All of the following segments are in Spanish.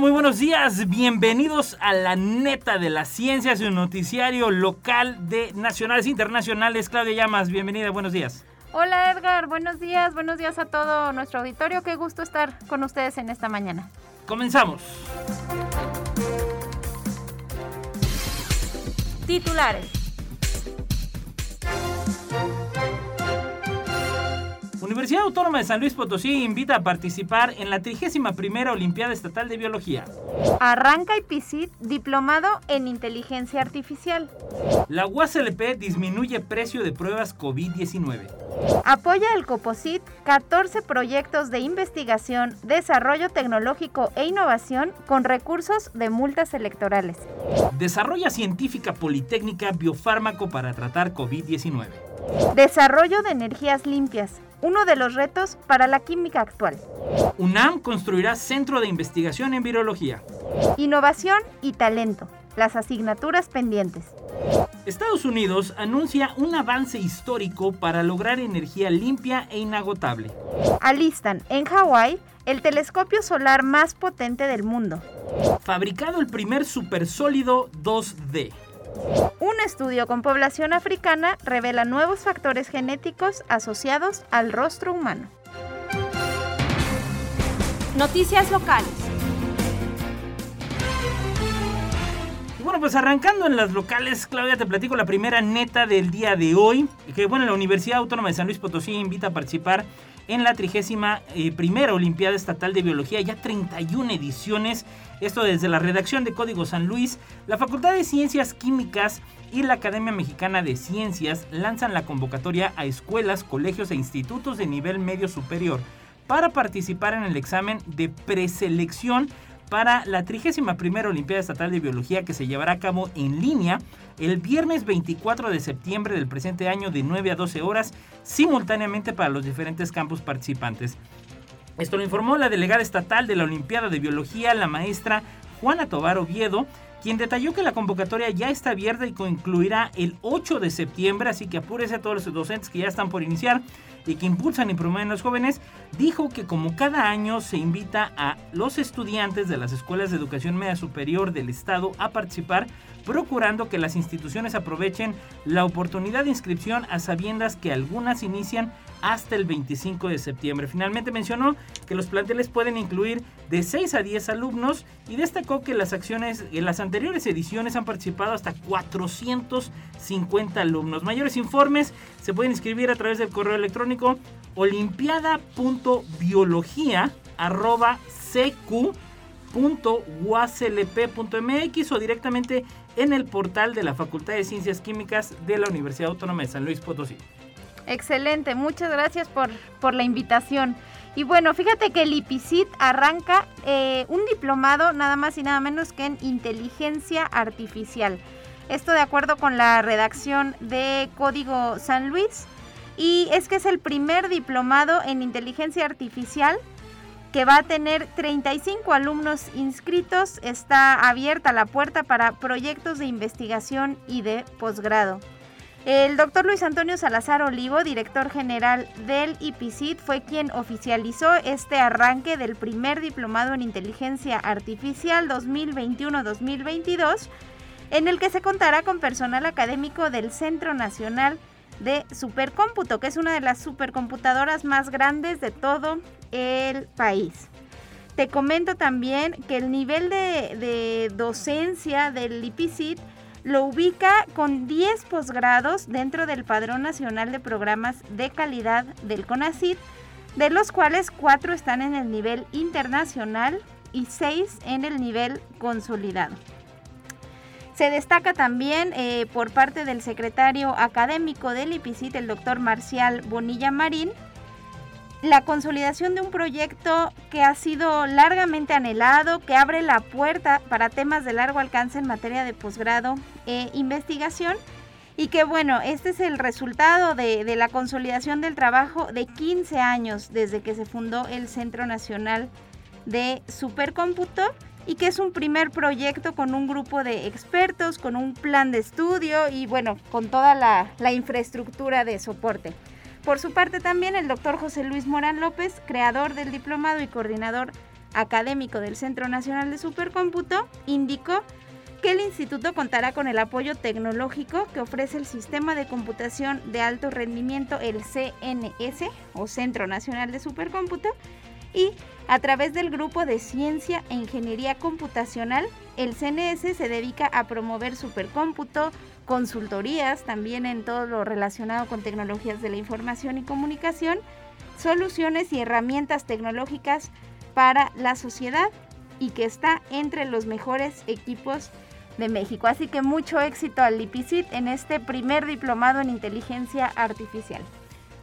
Muy buenos días. Bienvenidos a la neta de la ciencia, su noticiario local de nacionales e internacionales. Claudia Llamas, bienvenida, buenos días. Hola Edgar, buenos días, buenos días a todo nuestro auditorio. Qué gusto estar con ustedes en esta mañana. Comenzamos. Titulares. Universidad Autónoma de San Luis Potosí invita a participar en la 31 Olimpiada Estatal de Biología. Arranca IPICIT diplomado en inteligencia artificial. La UASLP disminuye precio de pruebas COVID-19. Apoya el COPOSIT 14 proyectos de investigación, desarrollo tecnológico e innovación con recursos de multas electorales. Desarrolla científica politécnica biofármaco para tratar COVID-19. Desarrollo de energías limpias, uno de los retos para la química actual. UNAM construirá centro de investigación en virología. Innovación y talento, las asignaturas pendientes. Estados Unidos anuncia un avance histórico para lograr energía limpia e inagotable. Alistan en Hawái el telescopio solar más potente del mundo. Fabricado el primer supersólido 2D. Un estudio con población africana revela nuevos factores genéticos asociados al rostro humano. Noticias locales. Y bueno, pues arrancando en las locales, Claudia, te platico la primera neta del día de hoy. Que bueno, la Universidad Autónoma de San Luis Potosí invita a participar en la 31 eh, Olimpiada Estatal de Biología, ya 31 ediciones. Esto desde la redacción de Código San Luis, la Facultad de Ciencias Químicas y la Academia Mexicana de Ciencias lanzan la convocatoria a escuelas, colegios e institutos de nivel medio superior para participar en el examen de preselección para la 31 Olimpiada Estatal de Biología que se llevará a cabo en línea el viernes 24 de septiembre del presente año de 9 a 12 horas simultáneamente para los diferentes campus participantes. Esto lo informó la delegada estatal de la Olimpiada de Biología, la maestra Juana Tobar Oviedo, quien detalló que la convocatoria ya está abierta y concluirá el 8 de septiembre, así que apúrese a todos los docentes que ya están por iniciar y que impulsan y promueven a los jóvenes, dijo que como cada año se invita a los estudiantes de las escuelas de educación media superior del estado a participar, procurando que las instituciones aprovechen la oportunidad de inscripción a sabiendas que algunas inician hasta el 25 de septiembre. Finalmente mencionó que los planteles pueden incluir de 6 a 10 alumnos y destacó que las acciones las anteriores ediciones han participado hasta 450 alumnos. Mayores informes se pueden inscribir a través del correo electrónico olimpiada.biología@cq.uaclp.mx o directamente en el portal de la Facultad de Ciencias Químicas de la Universidad Autónoma de San Luis Potosí. Excelente, muchas gracias por, por la invitación. Y bueno, fíjate que el IPICIT arranca eh, un diplomado nada más y nada menos que en inteligencia artificial. Esto de acuerdo con la redacción de Código San Luis. Y es que es el primer diplomado en inteligencia artificial que va a tener 35 alumnos inscritos. Está abierta la puerta para proyectos de investigación y de posgrado. El doctor Luis Antonio Salazar Olivo, director general del IPICIT, fue quien oficializó este arranque del primer diplomado en inteligencia artificial 2021-2022, en el que se contará con personal académico del Centro Nacional de Supercómputo, que es una de las supercomputadoras más grandes de todo el país. Te comento también que el nivel de, de docencia del IPICIT lo ubica con 10 posgrados dentro del Padrón Nacional de Programas de Calidad del CONACYT, de los cuales 4 están en el nivel internacional y 6 en el nivel consolidado. Se destaca también eh, por parte del secretario académico del IPICIT, el doctor Marcial Bonilla Marín, la consolidación de un proyecto que ha sido largamente anhelado, que abre la puerta para temas de largo alcance en materia de posgrado e investigación. Y que bueno, este es el resultado de, la consolidación del trabajo de 15 años desde que se fundó el Centro Nacional de Supercómputo y que es un primer proyecto con un grupo de expertos, con un plan de estudio y bueno, con toda la infraestructura de soporte. Por su parte también el doctor José Luis Morán López, creador del diplomado y coordinador académico del Centro Nacional de Supercómputo, indicó que el instituto contará con el apoyo tecnológico que ofrece el Sistema de Computación de Alto Rendimiento, el CNS, o Centro Nacional de Supercómputo, y a través del Grupo de Ciencia e Ingeniería Computacional, el CNS se dedica a promover supercómputo, consultorías también en todo lo relacionado con tecnologías de la información y comunicación, soluciones y herramientas tecnológicas para la sociedad y que está entre los mejores equipos de México. Así que mucho éxito al LIPICIT en este primer diplomado en inteligencia artificial.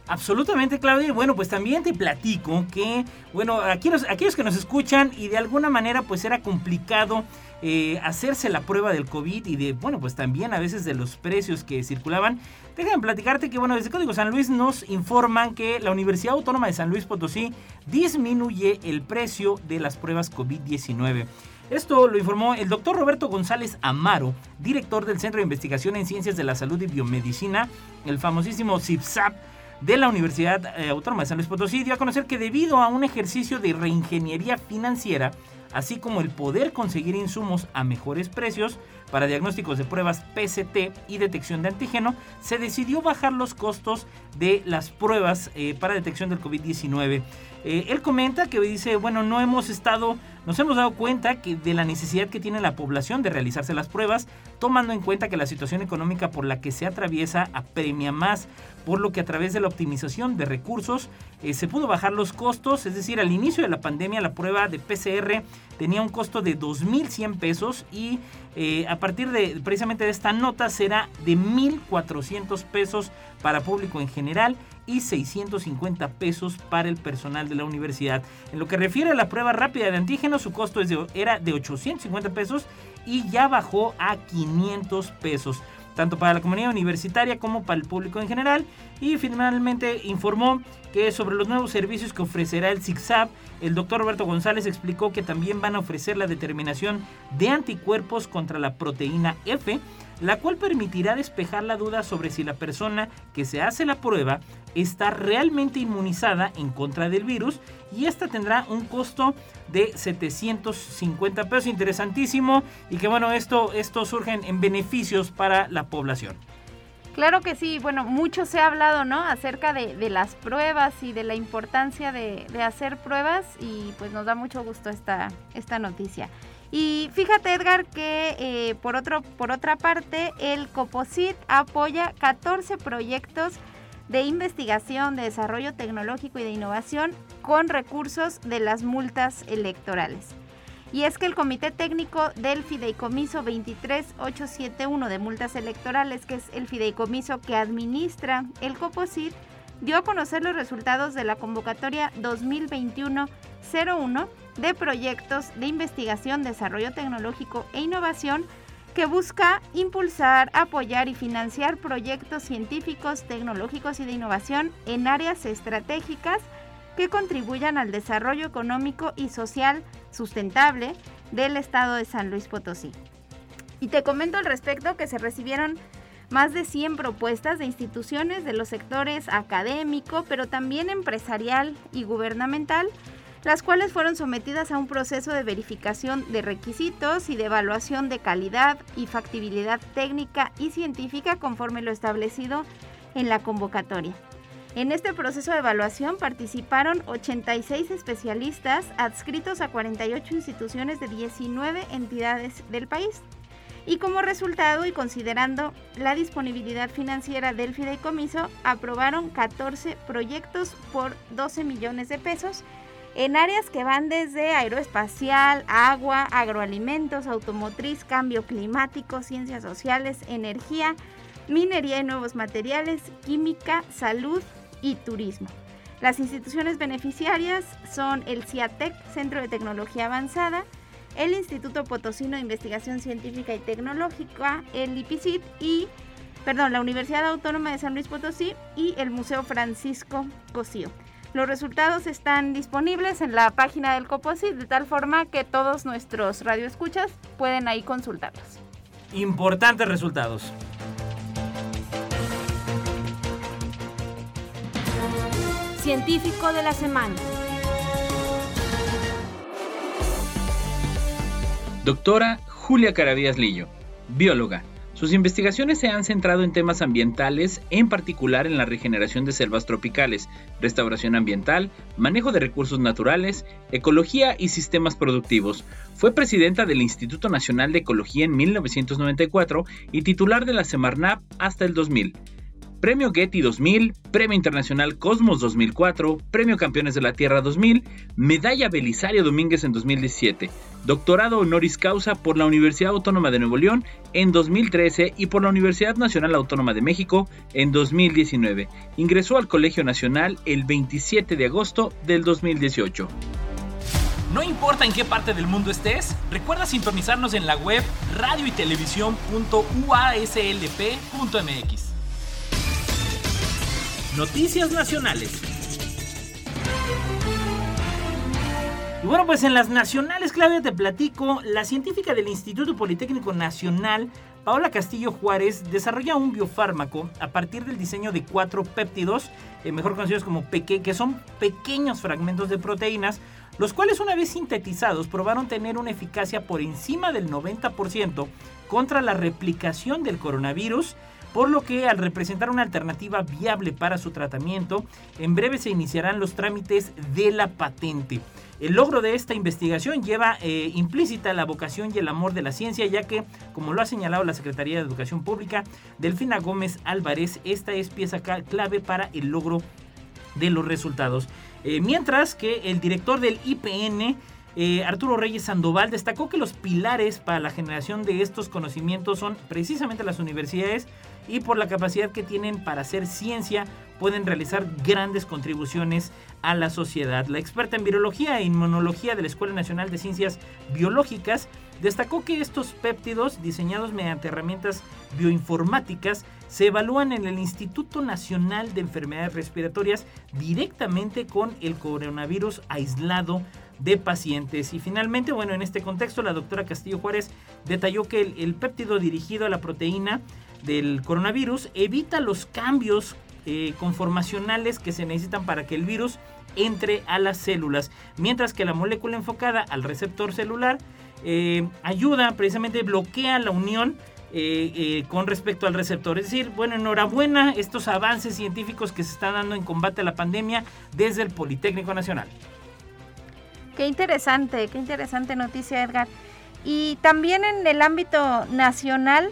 Absolutamente, Claudia. Y bueno, pues también te platico que, bueno, aquellos, aquellos que nos escuchan y de alguna manera pues era complicado eh, hacerse la prueba del COVID y de, bueno, pues también a veces de los precios que circulaban. Déjame platicarte que, bueno, desde Código San Luis nos informan que la Universidad Autónoma de San Luis Potosí disminuye el precio de las pruebas COVID-19. Esto lo informó el doctor Roberto González Amaro, director del Centro de Investigación en Ciencias de la Salud y Biomedicina, el famosísimo CIPSAP de la Universidad eh, Autónoma de San Luis Potosí dio a conocer que debido a un ejercicio de reingeniería financiera, así como el poder conseguir insumos a mejores precios para diagnósticos de pruebas PCT y detección de antígeno, se decidió bajar los costos de las pruebas eh, para detección del COVID-19. Eh, él comenta que dice, bueno, no hemos estado, nos hemos dado cuenta que de la necesidad que tiene la población de realizarse las pruebas, tomando en cuenta que la situación económica por la que se atraviesa apremia más, por lo que a través de la optimización de recursos eh, se pudo bajar los costos, es decir, al inicio de la pandemia la prueba de PCR tenía un costo de 2.100 pesos y eh, a partir de precisamente de esta nota será de 1.400 pesos para público en general y 650 pesos para el personal de la universidad. En lo que refiere a la prueba rápida de antígenos, su costo de, era de 850 pesos y ya bajó a 500 pesos tanto para la comunidad universitaria como para el público en general. Y finalmente informó que sobre los nuevos servicios que ofrecerá el ZigZag, el doctor Roberto González explicó que también van a ofrecer la determinación de anticuerpos contra la proteína F, la cual permitirá despejar la duda sobre si la persona que se hace la prueba está realmente inmunizada en contra del virus y esta tendrá un costo de 750 pesos. Interesantísimo y que bueno, esto, esto surge en beneficios para la población. Claro que sí, bueno, mucho se ha hablado, ¿no? Acerca de, las pruebas y de la importancia de, hacer pruebas y pues nos da mucho gusto esta, esta noticia. Y fíjate Edgar que eh, por, otro, por otra parte el COPOSIT apoya 14 proyectos de investigación, de desarrollo tecnológico y de innovación con recursos de las multas electorales. Y es que el Comité Técnico del Fideicomiso 23871 de Multas Electorales, que es el fideicomiso que administra el COPOSIT, dio a conocer los resultados de la convocatoria 2021-01 de proyectos de investigación, desarrollo tecnológico e innovación que busca impulsar, apoyar y financiar proyectos científicos, tecnológicos y de innovación en áreas estratégicas que contribuyan al desarrollo económico y social sustentable del estado de San Luis Potosí. Y te comento al respecto que se recibieron más de 100 propuestas de instituciones de los sectores académico, pero también empresarial y gubernamental, las cuales fueron sometidas a un proceso de verificación de requisitos y de evaluación de calidad y factibilidad técnica y científica conforme lo establecido en la convocatoria. En este proceso de evaluación participaron 86 especialistas adscritos a 48 instituciones de 19 entidades del país. Y como resultado y considerando la disponibilidad financiera del fideicomiso, aprobaron 14 proyectos por 12 millones de pesos en áreas que van desde aeroespacial, agua, agroalimentos, automotriz, cambio climático, ciencias sociales, energía, minería y nuevos materiales, química, salud, y turismo. Las instituciones beneficiarias son el CIATEC, Centro de Tecnología Avanzada, el Instituto Potosino de Investigación Científica y Tecnológica, el IPICIT y, perdón, la Universidad Autónoma de San Luis Potosí y el Museo Francisco Cosío. Los resultados están disponibles en la página del COPOSIT de tal forma que todos nuestros radioescuchas pueden ahí consultarlos. Importantes resultados. Científico de la semana. Doctora Julia Caravías Lillo, bióloga sus investigaciones se han centrado en temas ambientales, en particular en la regeneración de selvas tropicales, restauración ambiental, manejo de recursos naturales, ecología y sistemas productivos. Fue presidenta del Instituto Nacional de Ecología en 1994 y titular de la Semarnap hasta el 2000. Premio Getty 2000, Premio Internacional Cosmos 2004, Premio Campeones de la Tierra 2000, Medalla Belisario Domínguez en 2017, Doctorado Honoris Causa por la Universidad Autónoma de Nuevo León en 2013 y por la Universidad Nacional Autónoma de México en 2019. Ingresó al Colegio Nacional el 27 de agosto del 2018. No importa en qué parte del mundo estés, recuerda sintonizarnos en la web radio y Noticias Nacionales. Bueno, pues en las nacionales, Claudia, te platico, la científica del Instituto Politécnico Nacional, Paola Castillo Juárez, desarrolla un biofármaco a partir del diseño de cuatro péptidos, eh, mejor conocidos como peque, que son pequeños fragmentos de proteínas, los cuales una vez sintetizados probaron tener una eficacia por encima del 90% contra la replicación del coronavirus por lo que al representar una alternativa viable para su tratamiento, en breve se iniciarán los trámites de la patente. El logro de esta investigación lleva eh, implícita la vocación y el amor de la ciencia, ya que, como lo ha señalado la Secretaría de Educación Pública, Delfina Gómez Álvarez, esta es pieza clave para el logro de los resultados. Eh, mientras que el director del IPN, eh, Arturo Reyes Sandoval destacó que los pilares para la generación de estos conocimientos son precisamente las universidades y por la capacidad que tienen para hacer ciencia pueden realizar grandes contribuciones a la sociedad. La experta en virología e inmunología de la Escuela Nacional de Ciencias Biológicas destacó que estos péptidos diseñados mediante herramientas bioinformáticas se evalúan en el Instituto Nacional de Enfermedades Respiratorias directamente con el coronavirus aislado de pacientes. Y finalmente, bueno, en este contexto, la doctora Castillo Juárez detalló que el, péptido dirigido a la proteína del coronavirus evita los cambios eh, conformacionales que se necesitan para que el virus entre a las células, mientras que la molécula enfocada al receptor celular eh, ayuda precisamente, bloquea la unión eh, con respecto al receptor. Es decir, bueno, enhorabuena estos avances científicos que se están dando en combate a la pandemia desde el Politécnico Nacional. Qué interesante, qué interesante noticia, Edgar. Y también en el ámbito nacional,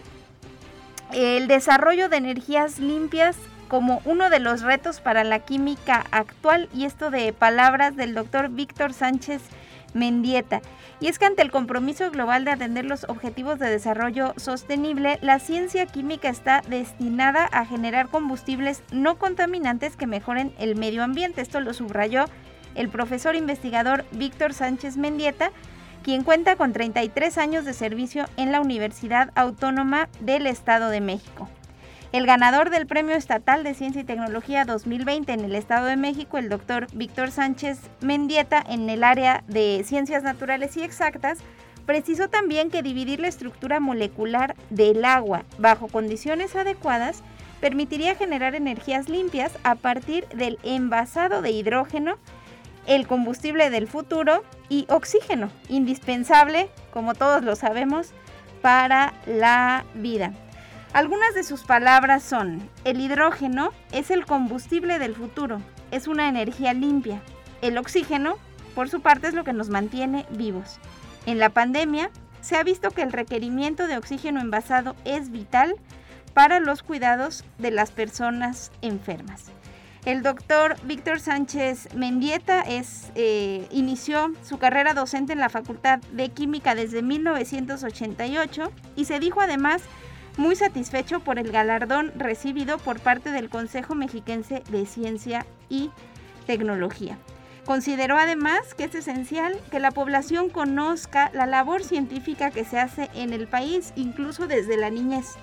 el desarrollo de energías limpias como uno de los retos para la química actual y esto de palabras del doctor Víctor Sánchez Mendieta. Y es que ante el compromiso global de atender los objetivos de desarrollo sostenible, la ciencia química está destinada a generar combustibles no contaminantes que mejoren el medio ambiente. Esto lo subrayó el profesor investigador Víctor Sánchez Mendieta quien cuenta con 33 años de servicio en la Universidad Autónoma del Estado de México. El ganador del Premio Estatal de Ciencia y Tecnología 2020 en el Estado de México, el doctor Víctor Sánchez Mendieta, en el área de Ciencias Naturales y Exactas, precisó también que dividir la estructura molecular del agua bajo condiciones adecuadas permitiría generar energías limpias a partir del envasado de hidrógeno el combustible del futuro y oxígeno, indispensable, como todos lo sabemos, para la vida. Algunas de sus palabras son, el hidrógeno es el combustible del futuro, es una energía limpia. El oxígeno, por su parte, es lo que nos mantiene vivos. En la pandemia, se ha visto que el requerimiento de oxígeno envasado es vital para los cuidados de las personas enfermas. El doctor Víctor Sánchez Mendieta eh, inició su carrera docente en la Facultad de Química desde 1988 y se dijo además muy satisfecho por el galardón recibido por parte del Consejo Mexiquense de Ciencia y tecnología. Consideró además que es esencial que la población conozca la labor científica que se hace en el país, incluso desde la niñez.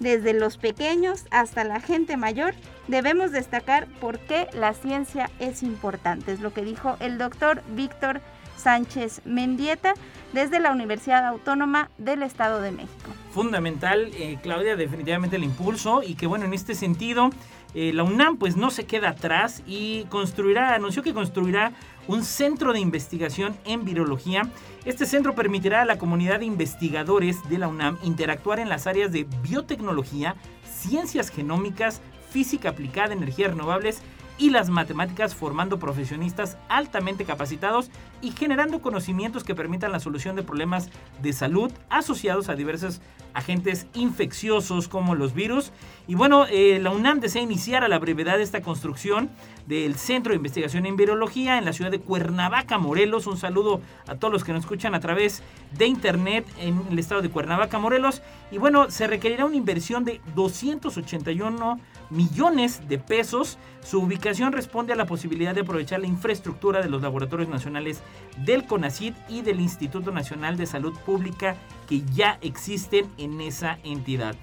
Desde los pequeños hasta la gente mayor, debemos destacar por qué la ciencia es importante. Es lo que dijo el doctor Víctor Sánchez Mendieta desde la Universidad Autónoma del Estado de México. Fundamental, eh, Claudia, definitivamente el impulso y que bueno, en este sentido eh, la UNAM pues no se queda atrás y construirá, anunció que construirá un centro de investigación en virología. Este centro permitirá a la comunidad de investigadores de la UNAM interactuar en las áreas de biotecnología, ciencias genómicas, física aplicada, energías renovables y las matemáticas formando profesionistas altamente capacitados y generando conocimientos que permitan la solución de problemas de salud asociados a diversos agentes infecciosos como los virus. Y bueno, eh, la UNAM desea iniciar a la brevedad esta construcción del Centro de Investigación en Virología en la ciudad de Cuernavaca, Morelos. Un saludo a todos los que nos escuchan a través de internet en el estado de Cuernavaca, Morelos. Y bueno, se requerirá una inversión de 281 millones de pesos. Su ubicación responde a la posibilidad de aprovechar la infraestructura de los laboratorios nacionales del CONACID y del Instituto Nacional de Salud Pública que ya existen en esa entidad.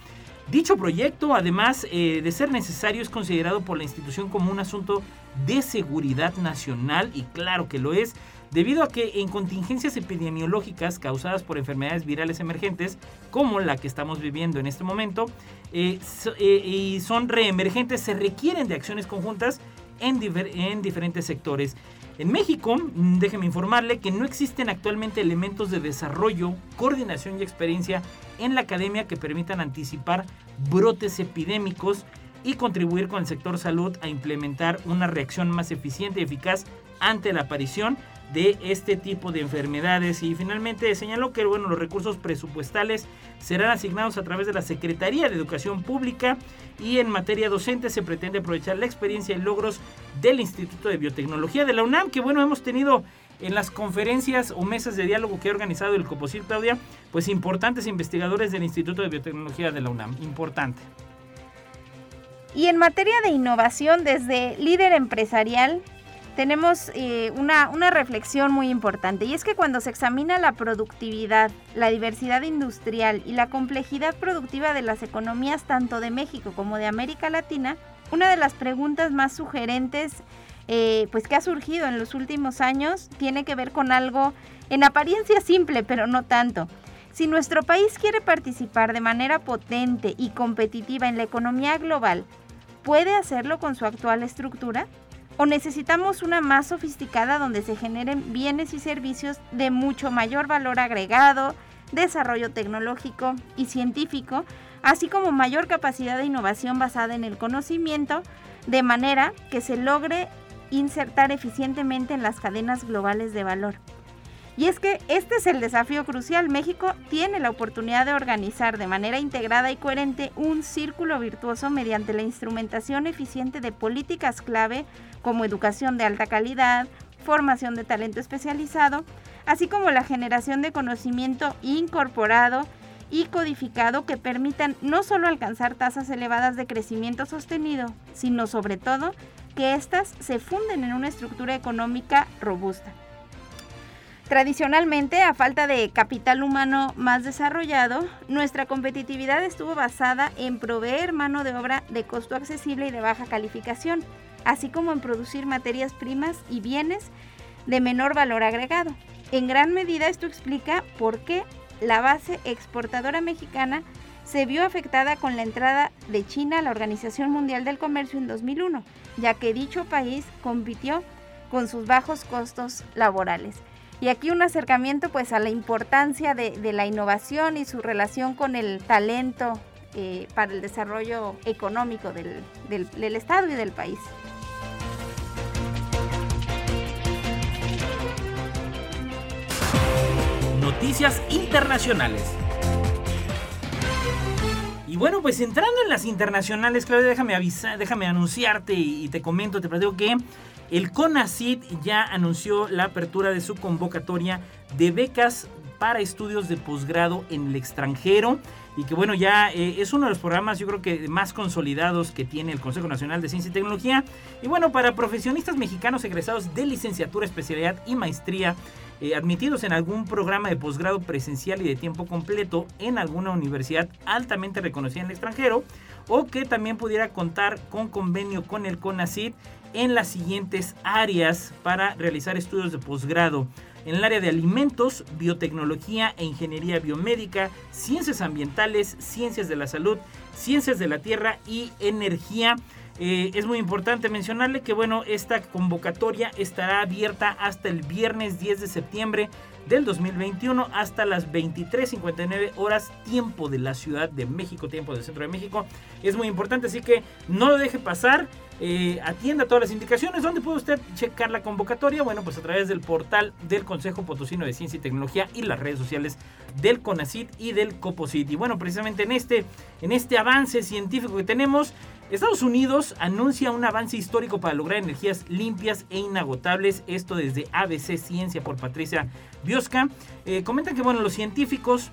Dicho proyecto, además eh, de ser necesario, es considerado por la institución como un asunto de seguridad nacional y claro que lo es, debido a que en contingencias epidemiológicas causadas por enfermedades virales emergentes, como la que estamos viviendo en este momento, eh, eh, y son reemergentes, se requieren de acciones conjuntas en, en diferentes sectores. En México, mm, déjeme informarle que no existen actualmente elementos de desarrollo, coordinación y experiencia en la academia que permitan anticipar brotes epidémicos y contribuir con el sector salud a implementar una reacción más eficiente y eficaz ante la aparición de este tipo de enfermedades y finalmente señaló que bueno, los recursos presupuestales serán asignados a través de la Secretaría de Educación Pública y en materia docente se pretende aprovechar la experiencia y logros del Instituto de Biotecnología de la UNAM que bueno hemos tenido en las conferencias o mesas de diálogo que ha organizado el Coposit Claudia, pues importantes investigadores del Instituto de Biotecnología de la UNAM, importante. Y en materia de innovación, desde líder empresarial, tenemos eh, una, reflexión muy importante y es que cuando se examina la productividad, la diversidad industrial y la complejidad productiva de las economías tanto de México como de América Latina, una de las preguntas más sugerentes eh, pues que ha surgido en los últimos años tiene que ver con algo en apariencia simple, pero no tanto. Si nuestro país quiere participar de manera potente y competitiva en la economía global, ¿puede hacerlo con su actual estructura? ¿O necesitamos una más sofisticada donde se generen bienes y servicios de mucho mayor valor agregado, desarrollo tecnológico y científico, así como mayor capacidad de innovación basada en el conocimiento, de manera que se logre insertar eficientemente en las cadenas globales de valor? Y es que este es el desafío crucial. México tiene la oportunidad de organizar de manera integrada y coherente un círculo virtuoso mediante la instrumentación eficiente de políticas clave como educación de alta calidad, formación de talento especializado, así como la generación de conocimiento incorporado y codificado que permitan no solo alcanzar tasas elevadas de crecimiento sostenido, sino sobre todo que éstas se funden en una estructura económica robusta. Tradicionalmente, a falta de capital humano más desarrollado, nuestra competitividad estuvo basada en proveer mano de obra de costo accesible y de baja calificación, así como en producir materias primas y bienes de menor valor agregado. En gran medida esto explica por qué la base exportadora mexicana se vio afectada con la entrada de China a la Organización Mundial del Comercio en 2001, ya que dicho país compitió con sus bajos costos laborales. Y aquí un acercamiento pues a la importancia de, la innovación y su relación con el talento eh, para el desarrollo económico del, del Estado y del país. Noticias internacionales. Y bueno, pues entrando en las internacionales, Claudia, déjame avisar, déjame anunciarte y, te comento, te platico que el CONACID ya anunció la apertura de su convocatoria de becas para estudios de posgrado en el extranjero y que bueno, ya eh, es uno de los programas yo creo que más consolidados que tiene el Consejo Nacional de Ciencia y Tecnología. Y bueno, para profesionistas mexicanos egresados de licenciatura, especialidad y maestría, eh, admitidos en algún programa de posgrado presencial y de tiempo completo en alguna universidad altamente reconocida en el extranjero, o que también pudiera contar con convenio con el CONACYT en las siguientes áreas para realizar estudios de posgrado en el área de alimentos, biotecnología e ingeniería biomédica, ciencias ambientales, ciencias de la salud, ciencias de la tierra y energía. Eh, es muy importante mencionarle que bueno, esta convocatoria estará abierta hasta el viernes 10 de septiembre del 2021 hasta las 23.59 horas tiempo de la Ciudad de México, tiempo del Centro de México. Es muy importante, así que no lo deje pasar. Eh, atienda todas las indicaciones. ¿Dónde puede usted checar la convocatoria? Bueno, pues a través del portal del Consejo Potosino de Ciencia y Tecnología y las redes sociales del CONACIT y del COPOCIT. Y bueno, precisamente en este, en este avance científico que tenemos, Estados Unidos anuncia un avance histórico para lograr energías limpias e inagotables. Esto desde ABC Ciencia por Patricia Biosca. Eh, comentan que bueno, los científicos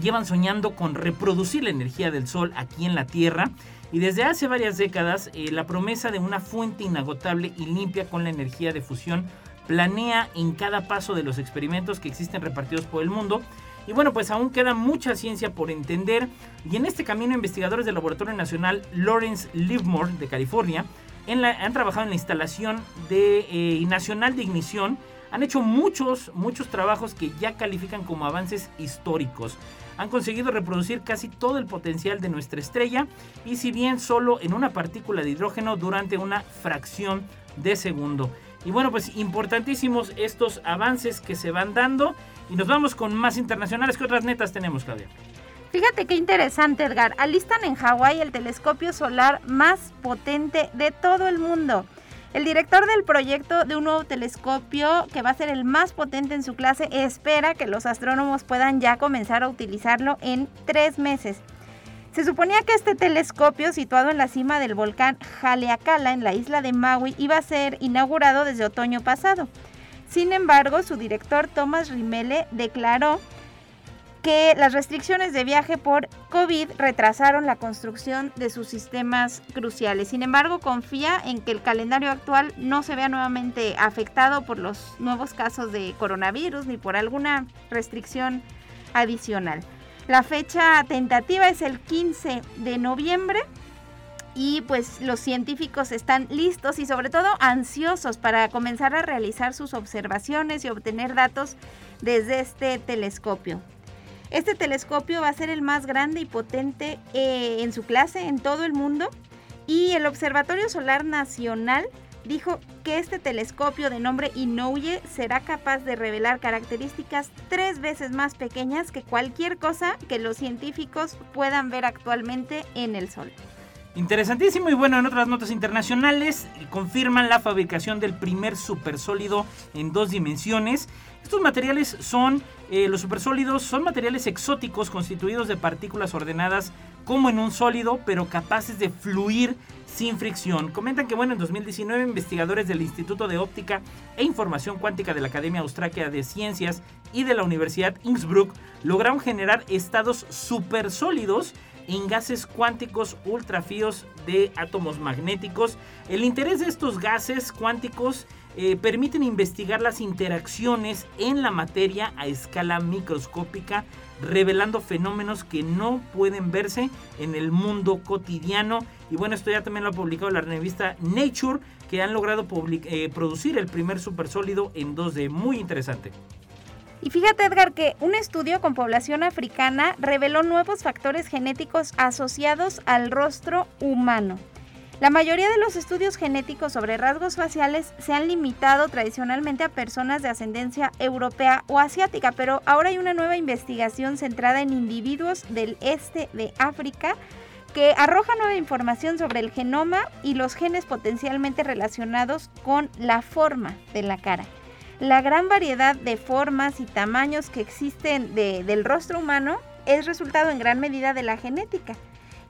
llevan soñando con reproducir la energía del sol aquí en la Tierra y desde hace varias décadas eh, la promesa de una fuente inagotable y limpia con la energía de fusión planea en cada paso de los experimentos que existen repartidos por el mundo. Y bueno, pues aún queda mucha ciencia por entender y en este camino investigadores del Laboratorio Nacional Lawrence Livermore de California han trabajado en la instalación de, eh, nacional de ignición han hecho muchos, muchos trabajos que ya califican como avances históricos. Han conseguido reproducir casi todo el potencial de nuestra estrella y si bien solo en una partícula de hidrógeno durante una fracción de segundo. Y bueno, pues importantísimos estos avances que se van dando y nos vamos con más internacionales. ¿Qué otras netas tenemos, Claudia? Fíjate qué interesante, Edgar. Alistan en Hawái el telescopio solar más potente de todo el mundo. El director del proyecto de un nuevo telescopio, que va a ser el más potente en su clase, espera que los astrónomos puedan ya comenzar a utilizarlo en tres meses. Se suponía que este telescopio, situado en la cima del volcán Haleakala, en la isla de Maui, iba a ser inaugurado desde otoño pasado. Sin embargo, su director Thomas Rimele declaró que las restricciones de viaje por COVID retrasaron la construcción de sus sistemas cruciales. Sin embargo, confía en que el calendario actual no se vea nuevamente afectado por los nuevos casos de coronavirus ni por alguna restricción adicional. La fecha tentativa es el 15 de noviembre y pues los científicos están listos y sobre todo ansiosos para comenzar a realizar sus observaciones y obtener datos desde este telescopio. Este telescopio va a ser el más grande y potente eh, en su clase en todo el mundo y el Observatorio Solar Nacional dijo que este telescopio de nombre Inouye será capaz de revelar características tres veces más pequeñas que cualquier cosa que los científicos puedan ver actualmente en el Sol. Interesantísimo y bueno, en otras notas internacionales confirman la fabricación del primer supersólido en dos dimensiones. Estos materiales son, eh, los supersólidos, son materiales exóticos constituidos de partículas ordenadas como en un sólido, pero capaces de fluir sin fricción. Comentan que, bueno, en 2019 investigadores del Instituto de Óptica e Información Cuántica de la Academia Australia de Ciencias y de la Universidad Innsbruck lograron generar estados supersólidos en gases cuánticos ultrafíos de átomos magnéticos. El interés de estos gases cuánticos eh, permiten investigar las interacciones en la materia a escala microscópica, revelando fenómenos que no pueden verse en el mundo cotidiano. Y bueno, esto ya también lo ha publicado la revista Nature, que han logrado eh, producir el primer supersólido en 2D. Muy interesante. Y fíjate Edgar que un estudio con población africana reveló nuevos factores genéticos asociados al rostro humano. La mayoría de los estudios genéticos sobre rasgos faciales se han limitado tradicionalmente a personas de ascendencia europea o asiática, pero ahora hay una nueva investigación centrada en individuos del este de África que arroja nueva información sobre el genoma y los genes potencialmente relacionados con la forma de la cara. La gran variedad de formas y tamaños que existen del rostro humano es resultado en gran medida de la genética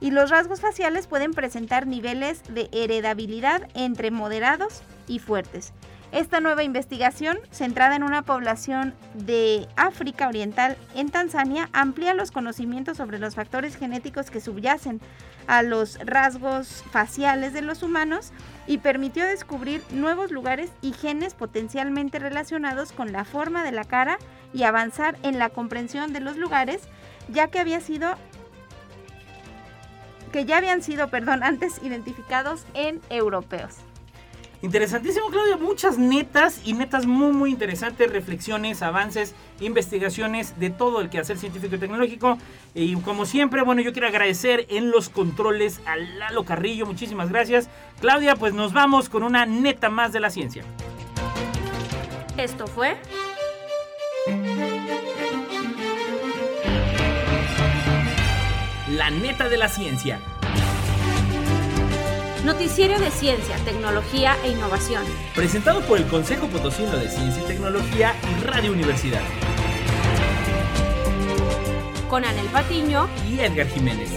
y los rasgos faciales pueden presentar niveles de heredabilidad entre moderados y fuertes. Esta nueva investigación, centrada en una población de África Oriental en Tanzania, amplía los conocimientos sobre los factores genéticos que subyacen a los rasgos faciales de los humanos y permitió descubrir nuevos lugares y genes potencialmente relacionados con la forma de la cara y avanzar en la comprensión de los lugares, ya que había sido que ya habían sido, perdón, antes identificados en europeos. Interesantísimo, Claudia. Muchas netas y netas muy, muy interesantes. Reflexiones, avances, investigaciones de todo el quehacer científico y tecnológico. Y como siempre, bueno, yo quiero agradecer en los controles a Lalo Carrillo. Muchísimas gracias. Claudia, pues nos vamos con una neta más de la ciencia. Esto fue. La neta de la ciencia Noticiero de Ciencia, Tecnología e Innovación. Presentado por el Consejo Potosino de Ciencia y Tecnología y Radio Universidad. Con Anel Patiño y Edgar Jiménez.